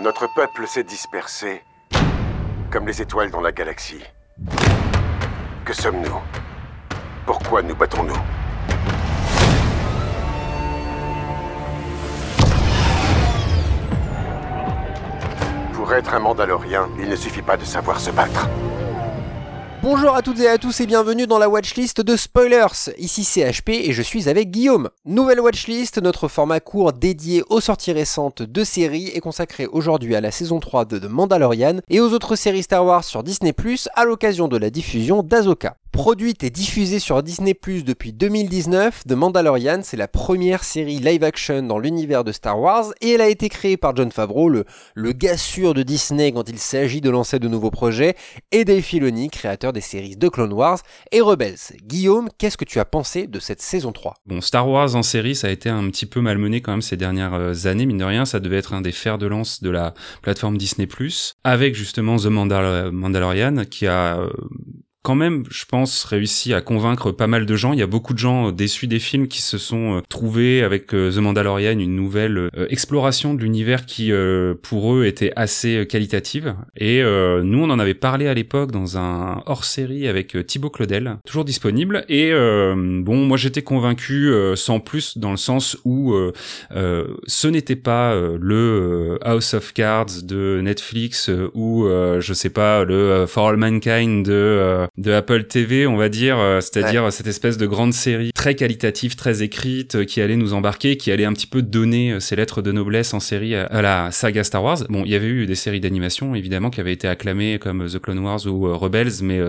Notre peuple s'est dispersé, comme les étoiles dans la galaxie. Que sommes-nous? Pourquoi nous battons-nous? Pour être un Mandalorien, il ne suffit pas de savoir se battre. Bonjour à toutes et à tous et bienvenue dans la watchlist de Spoilers. Ici c'est HP et je suis avec Guillaume. Nouvelle watchlist, notre format court dédié aux sorties récentes de séries est consacré aujourd'hui à la saison 3 de Mandalorian et aux autres séries Star Wars sur Disney+, à l'occasion de la diffusion d'Azoka. Produite et diffusée sur Disney Plus depuis 2019, The Mandalorian, c'est la première série live-action dans l'univers de Star Wars et elle a été créée par John Favreau, le, gars sûr de Disney quand il s'agit de lancer de nouveaux projets, et Dave Filoni, créateur des séries de Clone Wars et Rebels. Guillaume, qu'est-ce que tu as pensé de cette saison 3 Bon, Star Wars en série, ça a été un petit peu malmené quand même ces dernières euh, années, mine de rien, ça devait être un des fers de lance de la plateforme Disney Plus, avec justement The Mandalorian qui a euh, quand même, je pense, réussi à convaincre pas mal de gens. Il y a beaucoup de gens déçus des films qui se sont euh, trouvés avec euh, The Mandalorian une nouvelle euh, exploration de l'univers qui, pour eux, était assez qualitative. Et nous, on en avait parlé à l'époque dans un hors-série avec Thibaut Claudel, toujours disponible. Et bon, moi, j'étais convaincu sans plus dans le sens où ce n'était pas le House of Cards de Netflix ou, je sais pas, le For All Mankind de de Apple TV, on va dire, euh, c'est-à-dire cette espèce de grande série très qualitative, très écrite, euh, qui allait nous embarquer, qui allait un petit peu donner euh, ses lettres de noblesse en série à, la saga Star Wars. Bon, il y avait eu des séries d'animation, évidemment, qui avaient été acclamées comme The Clone Wars ou Rebels, mais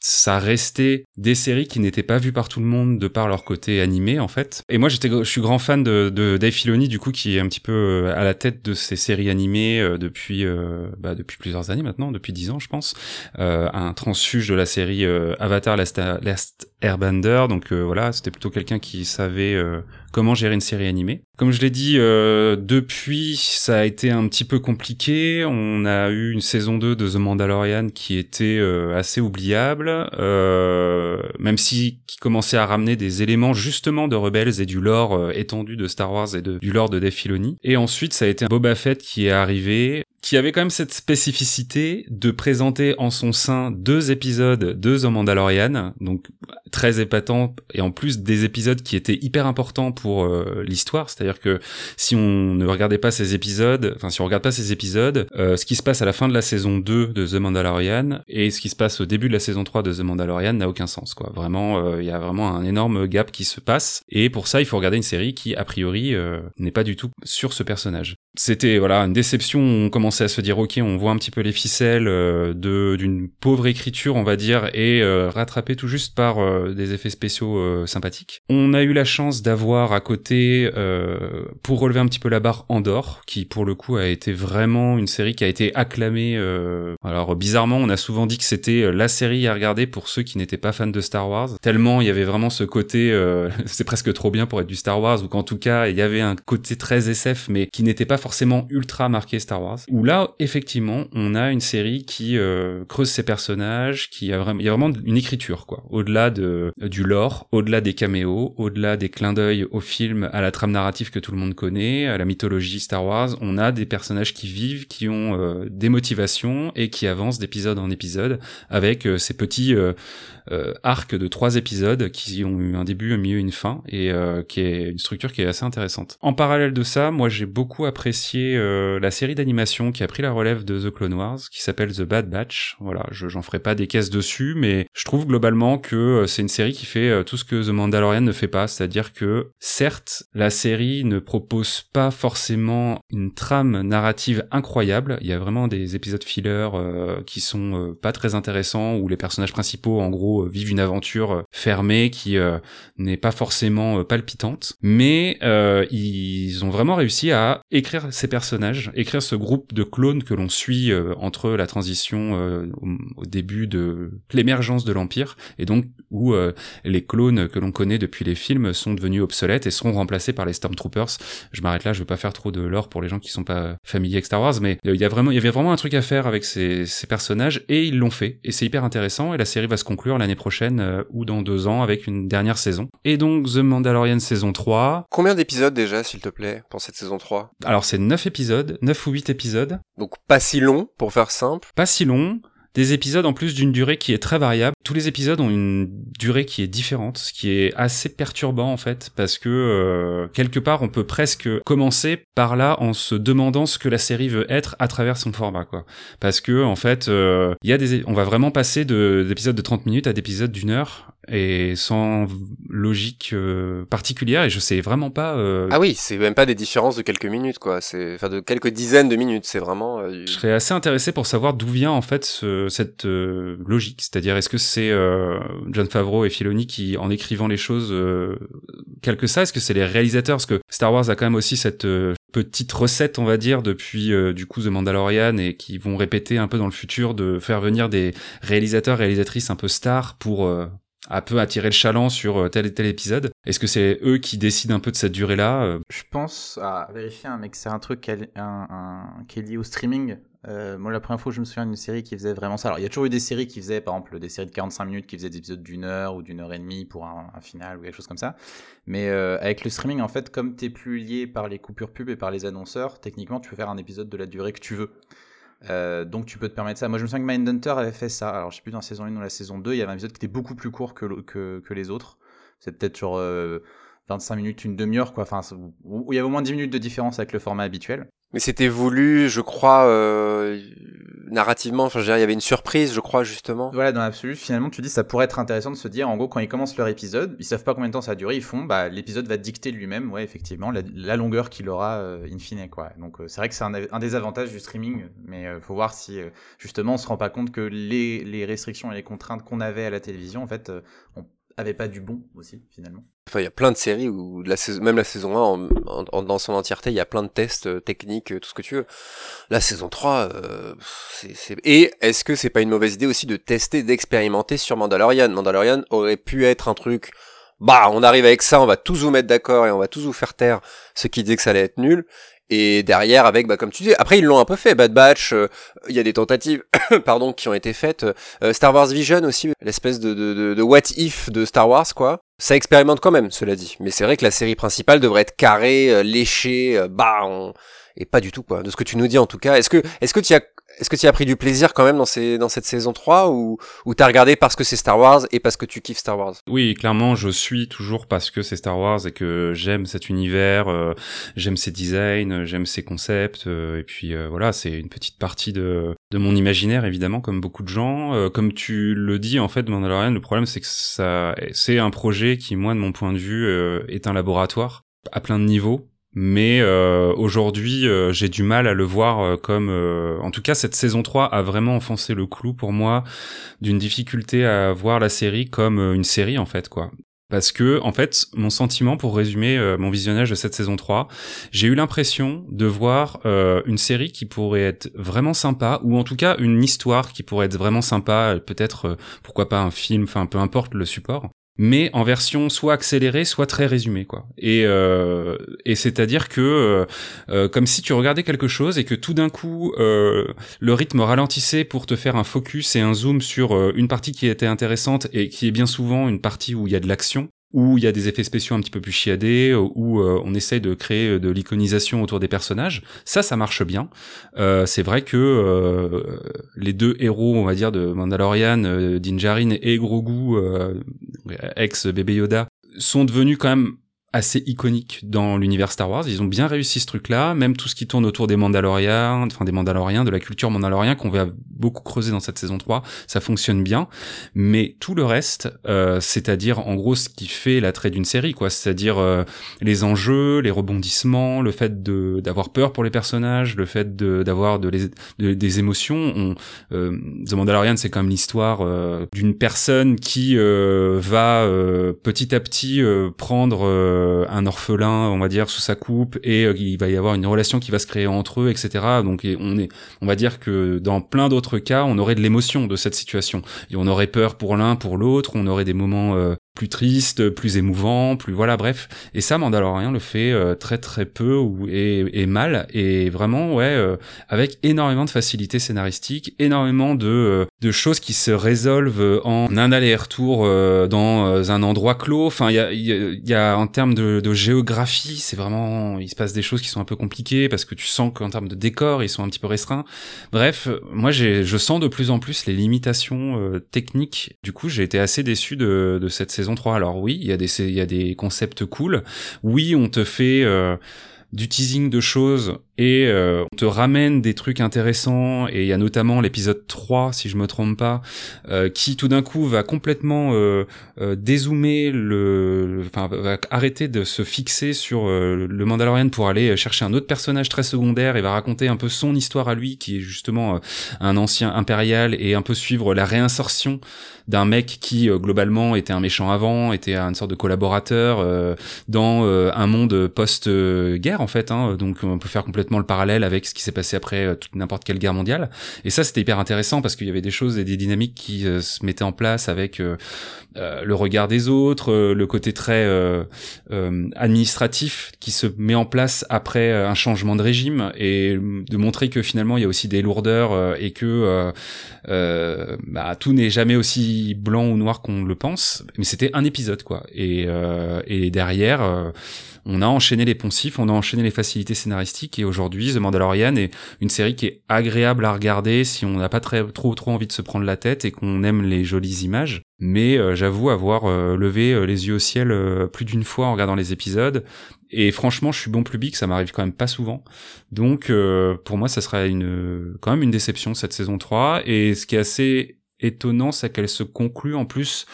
ça restait des séries qui n'étaient pas vues par tout le monde de par leur côté animé, en fait. Et moi, j'étais, je suis grand fan de, de Dave Filoni, du coup, qui est un petit peu à la tête de ces séries animées depuis, bah, depuis plusieurs années maintenant, depuis dix ans, je pense. un transfuge de la série euh, Avatar Last, Last Airbender, donc euh, voilà, c'était plutôt quelqu'un qui savait euh, comment gérer une série animée. Comme je l'ai dit, depuis, ça a été un petit peu compliqué. On a eu une saison 2 de The Mandalorian qui était assez oubliable, même si qui commençait à ramener des éléments justement de Rebels et du lore étendu de Star Wars et du lore de Dave Filoni. Et ensuite, ça a été Boba Fett qui est arrivé, qui avait quand même cette spécificité de présenter en son sein deux épisodes de The Mandalorian, donc très épatant et en plus des épisodes qui étaient hyper importants pour euh, l'histoire, c'est-à-dire que si on ne regardait pas ces épisodes, enfin si on regarde pas ces épisodes, euh, ce qui se passe à la fin de la saison 2 de The Mandalorian et ce qui se passe au début de la saison 3 de The Mandalorian n'a aucun sens quoi. Vraiment euh, il y a vraiment un énorme gap qui se passe et pour ça il faut regarder une série qui a priori n'est pas du tout sur ce personnage. C'était voilà une déception, on commençait à se dire OK, on voit un petit peu les ficelles de d'une pauvre écriture, on va dire et rattrapé tout juste par euh, des effets spéciaux euh, sympathiques. On a eu la chance d'avoir à côté, euh, pour relever un petit peu la barre, Andorre, qui pour le coup a été vraiment une série qui a été acclamée. alors bizarrement, on a souvent dit que c'était la série à regarder pour ceux qui n'étaient pas fans de Star Wars. Tellement il y avait vraiment ce côté, c'est presque trop bien pour être du Star Wars, ou qu'en tout cas il y avait un côté très SF, mais qui n'était pas forcément ultra marqué Star Wars. Où là, effectivement, on a une série qui creuse ses personnages, qui a vraiment, il y a vraiment une écriture quoi. Au-delà de euh, du lore, au-delà des caméos, au-delà des clins d'œil au film, à la trame narrative que tout le monde connaît, à la mythologie Star Wars, on a des personnages qui vivent, qui ont euh, des motivations et qui avancent d'épisode en épisode avec euh, ces petits arcs de trois épisodes qui ont eu un début, un milieu, une fin et qui est une structure qui est assez intéressante. En parallèle de ça, moi j'ai beaucoup apprécié la série d'animation qui a pris la relève de The Clone Wars, qui s'appelle The Bad Batch. Voilà, je j'en ferai pas des caisses dessus, mais je trouve globalement que c'est une série qui fait euh, tout ce que The Mandalorian ne fait pas, c'est-à-dire que certes, la série ne propose pas forcément une trame narrative incroyable, il y a vraiment des épisodes filler euh, qui sont euh, pas très intéressants où les personnages principaux en gros vivent une aventure fermée qui n'est pas forcément palpitante, mais ils ont vraiment réussi à écrire ces personnages, écrire ce groupe de clones que l'on suit entre la transition au, début de l'émergence de l'empire et donc où où les clones que l'on connaît depuis les films sont devenus obsolètes et seront remplacés par les Stormtroopers. Je m'arrête là, je veux pas faire trop de lore pour les gens qui sont pas familiers avec Star Wars, mais il y a vraiment, il y avait vraiment un truc à faire avec ces, ces personnages et ils l'ont fait et c'est hyper intéressant et la série va se conclure l'année prochaine ou dans deux ans avec une dernière saison. Et donc The Mandalorian saison 3. Combien d'épisodes déjà, s'il te plaît, pour cette saison 3 Alors c'est 9 épisodes, 9 ou 8 épisodes. Donc pas si long, pour faire simple. Pas si long. Des épisodes en plus d'une durée qui est très variable. Tous les épisodes ont une durée qui est différente, ce qui est assez perturbant en fait, parce que euh, quelque part on peut presque commencer par là en se demandant ce que la série veut être à travers son format, quoi. Parce que en fait, euh, y a des, on va vraiment passer d'épisodes de 30 minutes à d'épisodes d'une heure et sans logique euh, particulière et je sais vraiment pas euh... ah oui c'est même pas des différences de quelques minutes quoi. C'est enfin de quelques dizaines de minutes c'est vraiment euh, je serais assez intéressé pour savoir d'où vient en fait ce, cette euh, logique. C'est-à-dire est-ce que c'est John Favreau et Filoni qui en écrivant les choses quelque ça? Est-ce que c'est les réalisateurs? Parce que Star Wars a quand même aussi cette petite recette on va dire depuis du coup The Mandalorian et qui vont répéter un peu dans le futur de faire venir des réalisateurs réalisatrices un peu stars pour un peu attirer le chaland sur euh, tel et tel épisode Est-ce que c'est eux qui décident un peu de cette durée-là euh Je pense à vérifier, hein, mais que c'est un truc qui est, lié au streaming. Euh, moi, la première fois, je me souviens d'une série qui faisait vraiment ça. Alors, il y a toujours eu des séries qui faisaient, par exemple, des séries de 45 minutes qui faisaient des épisodes d'une heure ou d'une heure et demie pour un, final ou quelque chose comme ça. Mais avec le streaming, en fait, comme t'es plus lié par les coupures pub et par les annonceurs, techniquement, tu peux faire un épisode de la durée que tu veux. Euh, donc tu peux te permettre ça. Moi je me souviens que Mindhunter avait fait ça. Alors je sais plus dans la saison 1 ou la saison 2, il y avait un épisode qui était beaucoup plus court que, les autres. C'est peut-être sur 25 euh, minutes, une demi-heure quoi. Enfin, où il y avait au moins 10 minutes de différence avec le format habituel. Mais c'était voulu, je crois, euh, narrativement. Enfin, il y avait une surprise, je crois, justement. Voilà, dans l'absolu, finalement, tu dis, ça pourrait être intéressant de se dire, en gros, quand ils commencent leur épisode, ils savent pas combien de temps ça va durer, ils font, bah, l'épisode va dicter lui-même, ouais, effectivement, la, longueur qu'il aura euh, in fine, quoi. Donc, euh, c'est vrai que c'est un, des avantages du streaming, mais euh, faut voir si, justement, on se rend pas compte que les, les restrictions et les contraintes qu'on avait à la télévision, en fait, on avait pas du bon aussi finalement. Enfin, il y a plein de séries où même la saison 1 en, dans son entièreté, il y a plein de tests euh, techniques, euh, tout ce que tu veux. La saison 3, euh, c'est, et est-ce que c'est pas une mauvaise idée aussi de tester, d'expérimenter sur Mandalorian? Mandalorian aurait pu être un truc bah on arrive avec ça, on va tous vous mettre d'accord et on va tous vous faire taire ceux qui disaient que ça allait être nul et derrière avec bah comme tu dis après ils l'ont un peu fait Bad Batch euh, il y a des tentatives pardon qui ont été faites euh, Star Wars Vision aussi l'espèce de, de, de, what if de Star Wars quoi. Ça expérimente quand même cela dit. Mais c'est vrai que la série principale devrait être carrée euh, léchée bah on... et pas du tout quoi. De ce que tu nous dis en tout cas est-ce que est-ce que tu as est-ce que tu as pris du plaisir quand même dans, ces, dans cette saison 3 ou, ou t'as regardé parce que c'est Star Wars et parce que tu kiffes Star Wars? Oui, clairement, je suis toujours parce que c'est Star Wars et que j'aime cet univers, euh, j'aime ses designs, j'aime ses concepts, euh, et puis euh, voilà, c'est une petite partie de, de mon imaginaire évidemment, comme beaucoup de gens. comme tu le dis, en fait, Mandalorian, le problème c'est que ça, c'est un projet qui, moi, de mon point de vue, est un laboratoire à plein de niveaux mais euh, aujourd'hui euh, j'ai du mal à le voir euh, comme en tout cas cette saison 3 a vraiment enfoncé le clou pour moi d'une difficulté à voir la série comme une série en fait quoi. Parce que en fait mon sentiment pour résumer mon visionnage de cette saison 3 j'ai eu l'impression de voir une série qui pourrait être vraiment sympa ou en tout cas une histoire qui pourrait être vraiment sympa peut-être pourquoi pas un film enfin peu importe le support mais en version soit accélérée, soit très résumée, quoi. Et, euh, et c'est-à-dire que euh, euh, comme si tu regardais quelque chose et que tout d'un coup le rythme ralentissait pour te faire un focus et un zoom sur une partie qui était intéressante et qui est bien souvent une partie où il y a de l'action où il y a des effets spéciaux un petit peu plus chiadés, où euh, on essaye de créer euh, de l'iconisation autour des personnages. Ça, ça marche bien. Euh, c'est vrai que les deux héros, on va dire, de Mandalorian, euh, Din et Grogu, ex bébé Yoda, sont devenus quand même assez iconique dans l'univers Star Wars. Ils ont bien réussi ce truc-là, même tout ce qui tourne autour des Mandaloriens, enfin des Mandaloriens, de la culture Mandalorien qu'on va beaucoup creuser dans cette saison 3, ça fonctionne bien. Mais tout le reste, euh, c'est-à-dire en gros ce qui fait l'attrait d'une série, quoi, c'est-à-dire euh, les enjeux, les rebondissements, le fait de d'avoir peur pour les personnages, le fait d'avoir de, de, des émotions. On, euh, The Mandalorian, c'est comme l'histoire euh, d'une personne qui va petit à petit prendre un orphelin, on va dire, sous sa coupe, et il va y avoir une relation qui va se créer entre eux, etc. Donc on est, on va dire que dans plein d'autres cas, on aurait de l'émotion de cette situation, et on aurait peur pour l'un, pour l'autre, on aurait des moments plus triste, plus émouvant, plus voilà, bref. Et ça, Mandalorian le fait euh, très très peu ou et, mal et vraiment ouais euh, avec énormément de facilité scénaristique, énormément de euh, de choses qui se résolvent en un aller-retour dans un endroit clos. Enfin, il y a en termes de, géographie, c'est vraiment il se passe des choses qui sont un peu compliquées parce que tu sens qu'en termes de décor, ils sont un petit peu restreints. Bref, moi je sens de plus en plus les limitations techniques. Du coup, j'ai été assez déçu de cette saison 3. Alors oui, il y a des il y a des concepts cool. Oui, on te fait euh, du teasing de choses et euh, on te ramène des trucs intéressants et il y a notamment l'épisode 3 si je me trompe pas euh, qui tout d'un coup va complètement euh, euh dézoomer le enfin va arrêter de se fixer sur le Mandalorian pour aller chercher un autre personnage très secondaire et va raconter un peu son histoire à lui qui est justement un ancien impérial et un peu suivre la réinsertion d'un mec qui globalement était un méchant avant, était une sorte de collaborateur dans un monde post-guerre en fait hein, donc on peut faire complètement le parallèle avec ce qui s'est passé après euh, n'importe quelle guerre mondiale. Et ça, c'était hyper intéressant parce qu'il y avait des choses et des dynamiques qui euh, se mettaient en place avec euh, le regard des autres, le côté très administratif qui se met en place après un changement de régime et de montrer que finalement il y a aussi des lourdeurs et que bah, tout n'est jamais aussi blanc ou noir qu'on le pense. Mais c'était un épisode quoi. Et, et derrière on a enchaîné les poncifs, on a enchaîné les facilités scénaristiques et aujourd'hui The Mandalorian est une série qui est agréable à regarder si on n'a pas très, trop trop envie de se prendre la tête et qu'on aime les jolies images. Mais euh, j'avoue avoir euh, levé euh, les yeux au ciel plus d'une fois en regardant les épisodes. Et franchement, je suis bon public, ça m'arrive quand même pas souvent. Donc pour moi, ça serait quand même une déception cette saison 3. Et ce qui est assez étonnant, c'est qu'elle se conclut en plus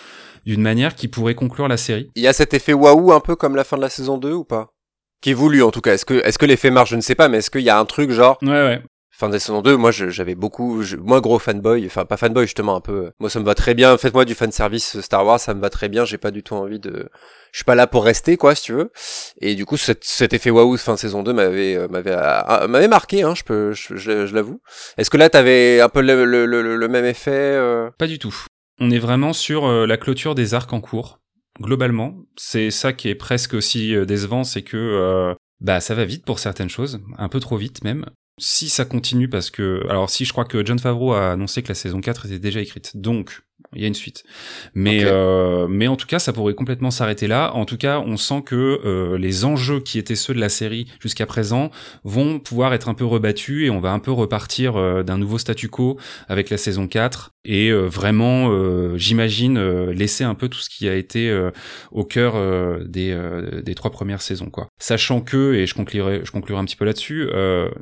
d'une manière qui pourrait conclure la série. Il y a cet effet waouh un peu comme la fin de la saison 2 ou pas? Qui est voulu en tout cas. Est-ce que, est-ce que l'effet marche Je ne sais pas, mais est-ce qu'il y a un truc genre Ouais, ouais. Fin de saison 2, moi j'avais beaucoup, moi gros fanboy, enfin pas fanboy justement un peu. Moi ça me va très bien. Faites-moi du fan service Star Wars, ça me va très bien. J'ai pas du tout envie de, je suis pas là pour rester quoi si tu veux. Et du coup cet, cet effet waouh fin de saison 2 m'avait euh, m'avait euh, m'avait marqué, hein, je peux, je, je, l'avoue. Est-ce que là t'avais un peu le, le, le, le même effet euh? Pas du tout. On est vraiment sur euh, la clôture des arcs en cours. Globalement, c'est ça qui est presque aussi euh, décevant, c'est que euh, bah ça va vite pour certaines choses, un peu trop vite même. Si ça continue parce que alors si je crois que John Favreau a annoncé que la saison 4 était déjà écrite. Donc il y a une suite. Mais euh, mais en tout cas, ça pourrait complètement s'arrêter là. En tout cas, on sent que euh, les enjeux qui étaient ceux de la série jusqu'à présent vont pouvoir être un peu rebattus et on va un peu repartir euh, d'un nouveau statu quo avec la saison 4 et euh, vraiment, euh, j'imagine laisser un peu tout ce qui a été au cœur des des trois premières saisons quoi. Sachant que et je conclurai je conclurai un petit peu là-dessus.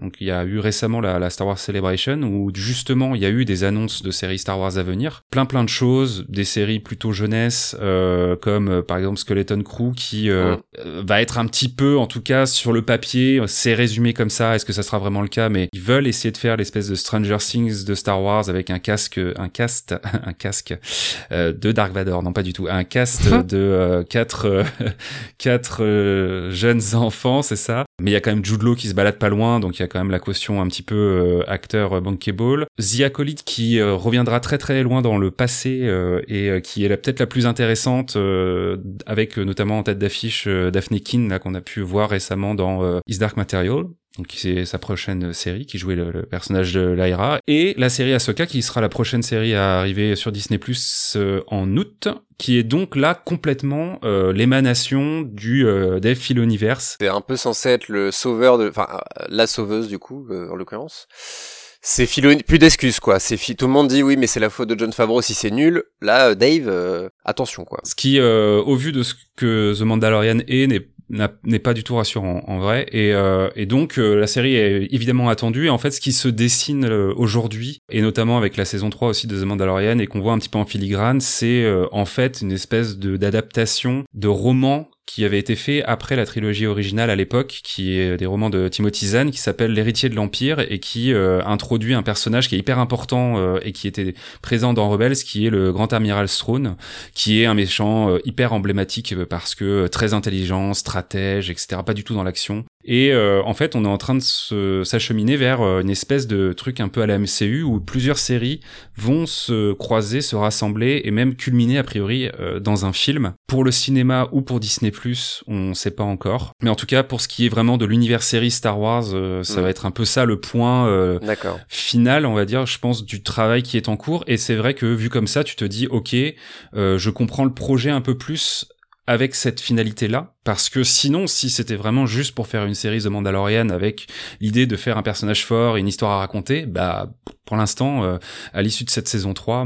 donc il y a eu récemment la, la Star Wars Celebration où justement il y a eu des annonces de séries Star Wars à venir, plein plein de choses, des séries plutôt jeunesse, euh, comme euh, par exemple Skeleton Crew, qui euh, va être un petit peu, en tout cas sur le papier, c'est résumé comme ça. Est-ce que ça sera vraiment le cas? Mais ils veulent essayer de faire l'espèce de Stranger Things de Star Wars avec un casque, un cast, un casque de Dark Vador, non pas du tout, un cast de quatre quatre jeunes enfants, c'est ça? Mais il y a quand même Jude qui se balade pas loin, donc il y a quand même la caution un petit peu acteur bankable. The Acolyte qui reviendra très très loin dans le passé euh, et euh, qui est peut-être la plus intéressante euh, avec notamment en tête d'affiche Daphne King là qu'on a pu voir récemment dans Is Dark Material donc c'est sa prochaine série qui jouait le, personnage de Lyra et la série Ahsoka qui sera la prochaine série à arriver sur Disney Plus en août qui est donc là complètement l'émanation du euh, Dave Filoniverse. C'est un peu censé être le sauveur de enfin la sauveuse du coup en l'occurrence c'est Filoni, plus d'excuses quoi. C'est tout le monde dit oui, mais c'est la faute de John Favreau si c'est nul. Là, euh, Dave, euh, attention quoi. Ce qui, euh, au vu de ce que The Mandalorian est, n'est n'est pas du tout rassurant en vrai. Et, et donc la série est évidemment attendue. Et en fait ce qui se dessine aujourd'hui et notamment avec la saison 3 aussi de The Mandalorian et qu'on voit un petit peu en filigrane c'est en fait une espèce de d'adaptation de roman qui avait été fait après la trilogie originale à l'époque, qui est des romans de Timothy Zahn, qui s'appelle L'héritier de l'Empire et qui euh, introduit un personnage qui est hyper important euh, et qui était présent dans Rebels, qui est le grand amiral Throne, qui est un méchant euh, hyper emblématique parce que très intelligent, stratège, etc. Pas du tout dans l'action. Et en fait, on est en train de s'acheminer vers une espèce de truc un peu à la MCU où plusieurs séries vont se croiser, se rassembler et même culminer a priori dans un film. Pour le cinéma ou pour Disney+, on sait pas encore. Mais en tout cas, pour ce qui est vraiment de l'univers série Star Wars, euh, ça mm. va être un peu ça le point euh, final, on va dire, je pense, du travail qui est en cours. Et c'est vrai que vu comme ça, tu te dis, ok, euh, je comprends le projet un peu plus avec cette finalité-là, parce que sinon, si c'était vraiment juste pour faire une série de Mandalorian avec l'idée de faire un personnage fort et une histoire à raconter, bah, pour l'instant, à l'issue de cette saison 3,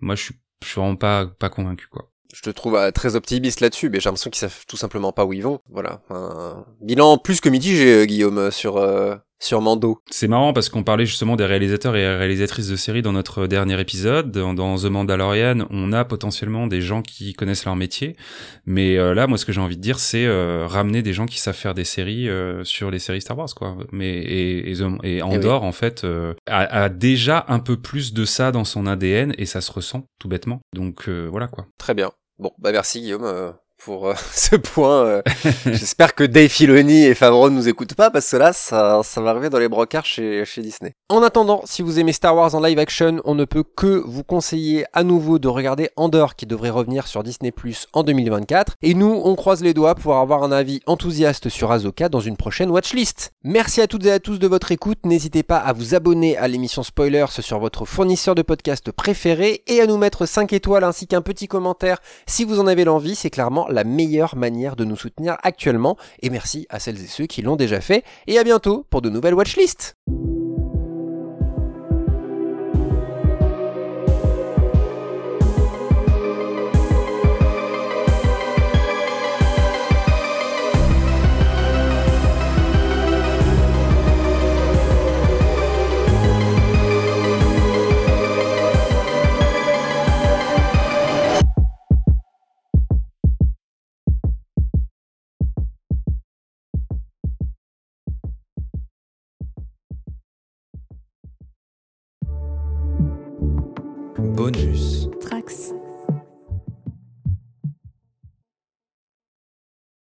moi, je suis, vraiment pas, pas convaincu, quoi je te trouve euh, très optimiste là-dessus, mais j'ai l'impression qu'ils savent tout simplement pas où ils vont. Voilà. Bilan plus que mitigé, euh, Guillaume, euh, sur Mando. C'est marrant parce qu'on parlait justement des réalisateurs et réalisatrices de séries dans notre dernier épisode. Dans, The Mandalorian, on a potentiellement des gens qui connaissent leur métier, mais là, moi, ce que j'ai envie de dire, c'est ramener des gens qui savent faire des séries sur les séries Star Wars, quoi. Mais et, et, et Andorre, en fait, a, a, déjà un peu plus de ça dans son ADN et ça se ressent tout bêtement. Donc voilà, quoi. Très bien. Bon, bah merci Guillaume. Pour euh, ce point. Euh, j'espère que Dave Filoni et Favreau ne nous écoutent pas parce que là, ça, ça va arriver dans les brocards chez, chez Disney. En attendant, si vous aimez Star Wars en live action, on ne peut que vous conseiller à nouveau de regarder Andor qui devrait revenir sur Disney Plus en 2024. Et nous, on croise les doigts pour avoir un avis enthousiaste sur Azoka dans une prochaine watchlist. Merci à toutes et à tous de votre écoute. N'hésitez pas à vous abonner à l'émission Spoilers sur votre fournisseur de podcast préféré et à nous mettre 5 étoiles ainsi qu'un petit commentaire si vous en avez l'envie. C'est clairement la meilleure manière de nous soutenir actuellement. Et merci à celles et ceux qui l'ont déjà fait. Et à bientôt pour de nouvelles watchlists.